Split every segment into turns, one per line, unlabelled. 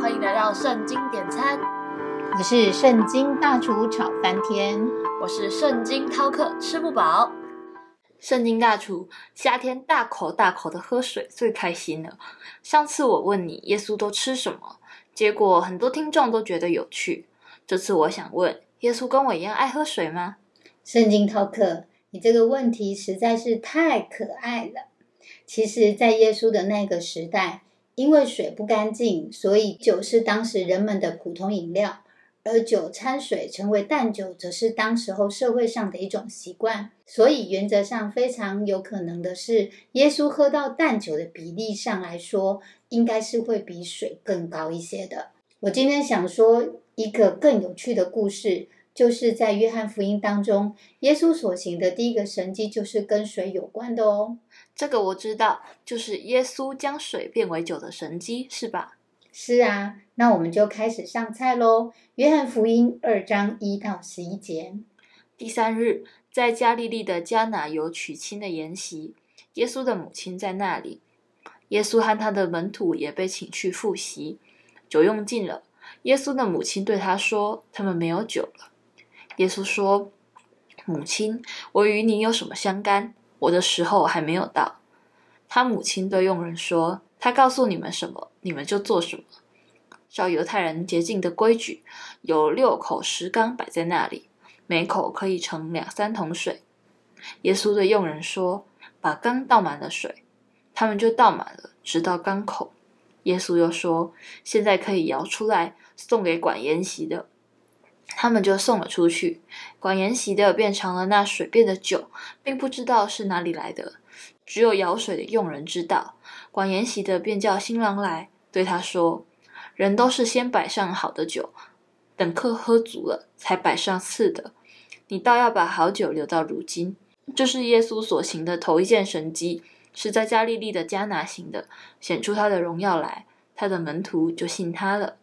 欢迎来到圣经点餐，
我是圣经大厨炒翻天，
我是圣经饕客吃不饱。圣经大厨夏天大口大口的喝水最开心了。上次我问你耶稣都吃什么，结果很多听众都觉得有趣。这次我想问，耶稣跟我一样爱喝水吗？
圣经饕客，你这个问题实在是太可爱了。其实，在耶稣的那个时代，因为水不干净，所以酒是当时人们的普通饮料，而酒掺水成为淡酒，则是当时候社会上的一种习惯。所以，原则上非常有可能的是，耶稣喝到淡酒的比例上来说，应该是会比水更高一些的。我今天想说一个更有趣的故事。就是在约翰福音当中，耶稣所行的第一个神迹就是跟水有关的哦。
这个我知道，就是耶稣将水变为酒的神迹，是吧？
是啊，那我们就开始上菜喽。约翰福音二章一到十一节。
第三日，在加利利的迦拿有娶亲的筵席，耶稣的母亲在那里，耶稣和他的门徒也被请去赴席。酒用尽了，耶稣的母亲对他说：“他们没有酒了。”耶稣说：“母亲，我与你有什么相干？我的时候还没有到。”他母亲对佣人说：“他告诉你们什么，你们就做什么。”照犹太人洁净的规矩，有六口石缸摆在那里，每口可以盛两三桶水。耶稣对佣人说：“把缸倒满了水。”他们就倒满了，直到缸口。耶稣又说：“现在可以舀出来，送给管筵席的。”他们就送了出去，管筵席的变成了那水变的酒，并不知道是哪里来的，只有舀水的佣人知道。管筵席的便叫新郎来，对他说：“人都是先摆上好的酒，等客喝足了，才摆上次的。你倒要把好酒留到如今。”这是耶稣所行的头一件神迹，是在加利利的迦拿行的，显出他的荣耀来，他的门徒就信他了。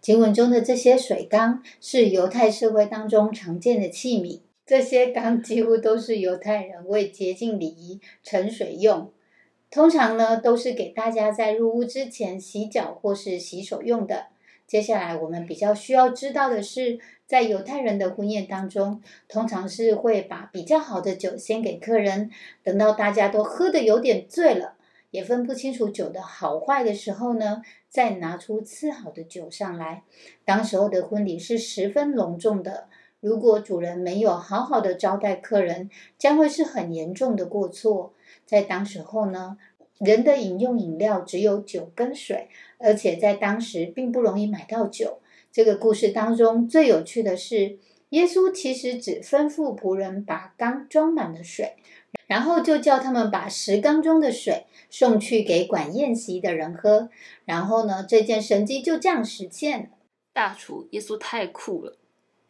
经文中的这些水缸是犹太社会当中常见的器皿，这些缸几乎都是犹太人为洁净礼仪盛水用，通常呢都是给大家在入屋之前洗脚或是洗手用的。接下来我们比较需要知道的是，在犹太人的婚宴当中，通常是会把比较好的酒先给客人，等到大家都喝得有点醉了。也分不清楚酒的好坏的时候呢，再拿出次好的酒上来。当时候的婚礼是十分隆重的，如果主人没有好好的招待客人，将会是很严重的过错。在当时候呢，人的饮用饮料只有酒跟水，而且在当时并不容易买到酒。这个故事当中最有趣的是，耶稣其实只吩咐仆人把缸装满了水。然后就叫他们把石缸中的水送去给管宴席的人喝。然后呢，这件神迹就这样实现了。
大厨耶稣太酷了！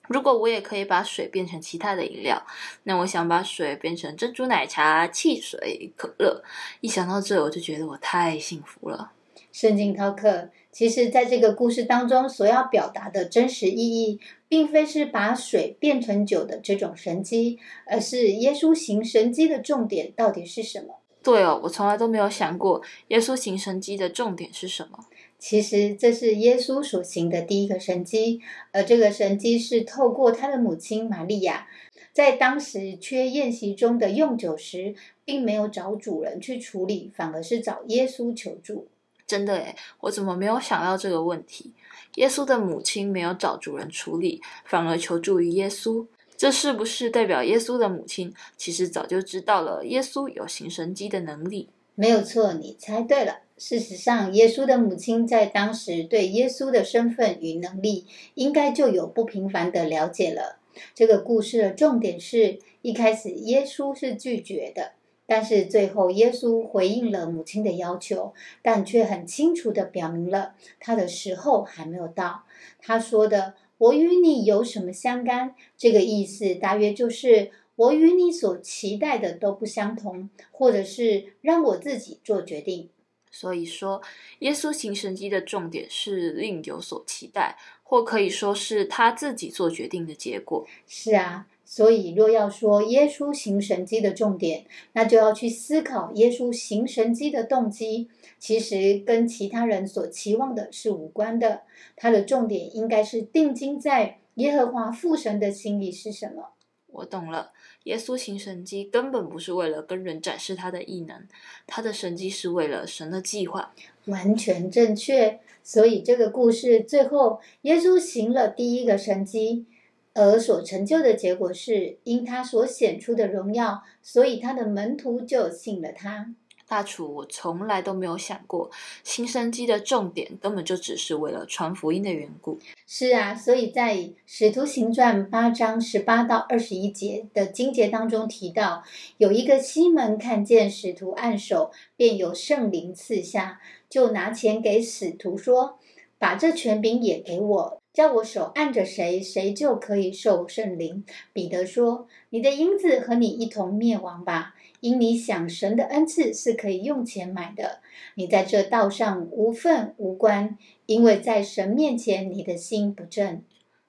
如果我也可以把水变成其他的饮料，那我想把水变成珍珠奶茶、汽水、可乐。一想到这，我就觉得我太幸福了。
圣经饕客，其实在这个故事当中所要表达的真实意义。并非是把水变成酒的这种神机，而是耶稣行神机的重点到底是什么？
对哦，我从来都没有想过耶稣行神机的重点是什么。
其实这是耶稣所行的第一个神机，而这个神机是透过他的母亲玛利亚，在当时缺宴席中的用酒时，并没有找主人去处理，反而是找耶稣求助。
真的诶，我怎么没有想到这个问题？耶稣的母亲没有找主人处理，反而求助于耶稣，这是不是代表耶稣的母亲其实早就知道了耶稣有行神迹的能力？
没有错，你猜对了。事实上，耶稣的母亲在当时对耶稣的身份与能力，应该就有不平凡的了解了。这个故事的重点是一开始耶稣是拒绝的。但是最后，耶稣回应了母亲的要求，但却很清楚地表明了他的时候还没有到。他说的“我与你有什么相干”这个意思，大约就是我与你所期待的都不相同，或者是让我自己做决定。
所以说，耶稣行神迹的重点是另有所期待，或可以说是他自己做决定的结果。
是啊。所以，若要说耶稣行神迹的重点，那就要去思考耶稣行神迹的动机，其实跟其他人所期望的是无关的。他的重点应该是定睛在耶和华父神的心里是什么。
我懂了，耶稣行神迹根本不是为了跟人展示他的异能，他的神迹是为了神的计划。
完全正确。所以这个故事最后，耶稣行了第一个神迹。而所成就的结果是，因他所显出的荣耀，所以他的门徒就信了他。
大厨，我从来都没有想过，新生机的重点根本就只是为了传福音的缘故。
是啊，所以在《使徒行传》八章十八到二十一节的经节当中提到，有一个西门看见使徒按手，便有圣灵赐下，就拿钱给使徒说：“把这权柄也给我。”叫我手按着谁，谁就可以受圣灵。彼得说：“你的银子和你一同灭亡吧，因你想神的恩赐是可以用钱买的。你在这道上无份无关，因为在神面前你的心不正。”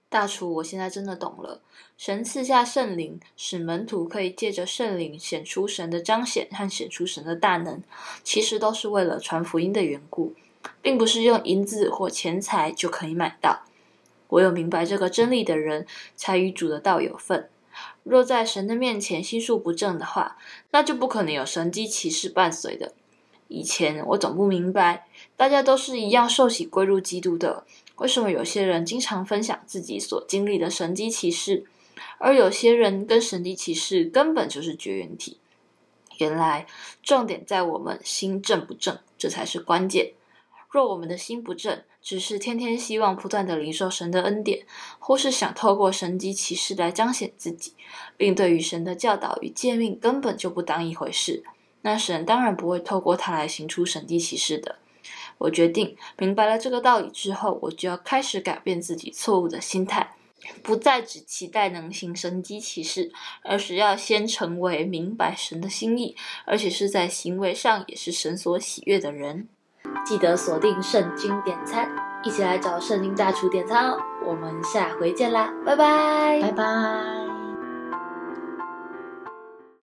大厨，我现在真的懂了。神赐下圣灵，使门徒可以借着圣灵显出神的彰显和显出神的大能，其实都是为了传福音的缘故，并不是用银子或钱财就可以买到。唯有明白这个真理的人，才与主的道有份。若在神的面前心术不正的话，那就不可能有神机骑士伴随的。以前我总不明白，大家都是一样受洗归入基督的，为什么有些人经常分享自己所经历的神机骑士，而有些人跟神机骑士根本就是绝缘体？原来重点在我们心正不正，这才是关键。若我们的心不正，只是天天希望不断的领受神的恩典，或是想透过神迹启示来彰显自己，并对于神的教导与诫命根本就不当一回事，那神当然不会透过他来行出神迹启示的。我决定明白了这个道理之后，我就要开始改变自己错误的心态，不再只期待能行神迹启示，而是要先成为明白神的心意，而且是在行为上也是神所喜悦的人。记得锁定圣经点餐，一起来找圣经大厨点餐哦！我们下回见啦，拜拜，
拜拜。